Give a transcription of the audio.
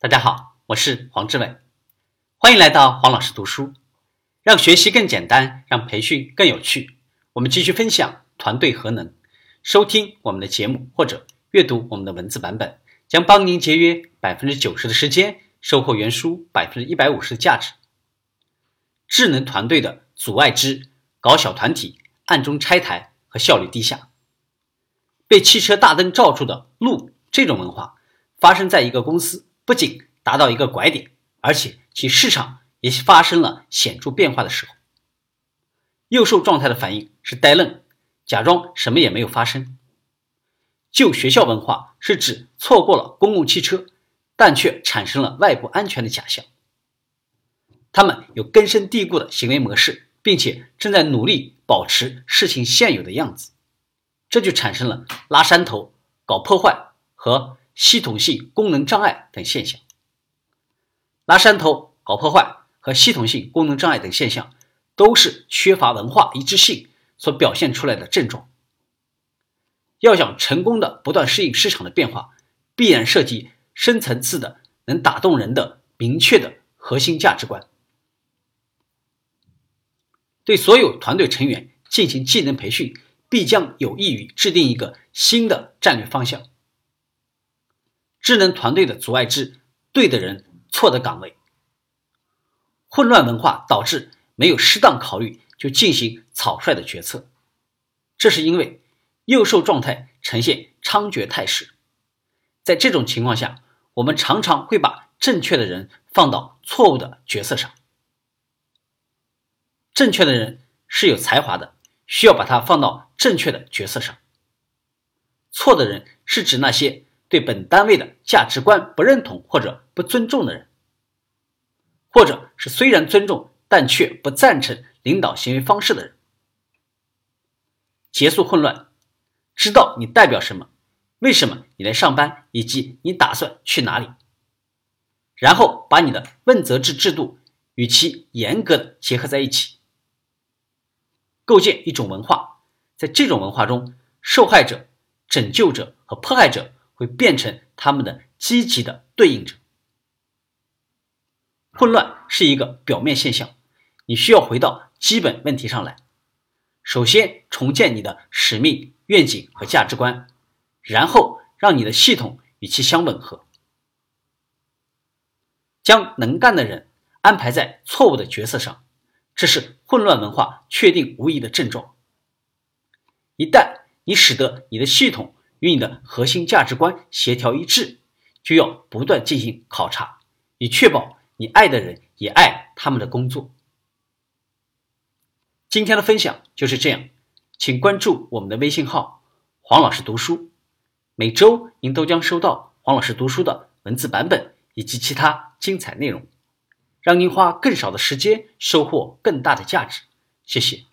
大家好，我是黄志伟，欢迎来到黄老师读书，让学习更简单，让培训更有趣。我们继续分享团队核能。收听我们的节目或者阅读我们的文字版本，将帮您节约百分之九十的时间，收获原书百分之一百五十的价值。智能团队的阻碍之搞小团体、暗中拆台和效率低下。被汽车大灯罩住的路，这种文化发生在一个公司。不仅达到一个拐点，而且其市场也发生了显著变化的时候。幼兽状态的反应是呆愣，假装什么也没有发生。旧学校文化是指错过了公共汽车，但却产生了外部安全的假象。他们有根深蒂固的行为模式，并且正在努力保持事情现有的样子，这就产生了拉山头、搞破坏和。系统性功能障碍等现象，拉山头、搞破坏和系统性功能障碍等现象，都是缺乏文化一致性所表现出来的症状。要想成功的不断适应市场的变化，必然涉及深层次的、能打动人的、明确的核心价值观。对所有团队成员进行技能培训，必将有益于制定一个新的战略方向。智能团队的阻碍之对的人错的岗位，混乱文化导致没有适当考虑就进行草率的决策，这是因为幼兽状态呈现猖獗态势。在这种情况下，我们常常会把正确的人放到错误的角色上。正确的人是有才华的，需要把他放到正确的角色上。错的人是指那些。对本单位的价值观不认同或者不尊重的人，或者是虽然尊重但却不赞成领导行为方式的人，结束混乱，知道你代表什么，为什么你来上班，以及你打算去哪里，然后把你的问责制制度与其严格的结合在一起，构建一种文化，在这种文化中，受害者、拯救者和迫害者。会变成他们的积极的对应者。混乱是一个表面现象，你需要回到基本问题上来。首先重建你的使命、愿景和价值观，然后让你的系统与其相吻合。将能干的人安排在错误的角色上，这是混乱文化确定无疑的症状。一旦你使得你的系统，与你的核心价值观协调一致，就要不断进行考察，以确保你爱的人也爱他们的工作。今天的分享就是这样，请关注我们的微信号“黄老师读书”，每周您都将收到黄老师读书的文字版本以及其他精彩内容，让您花更少的时间收获更大的价值。谢谢。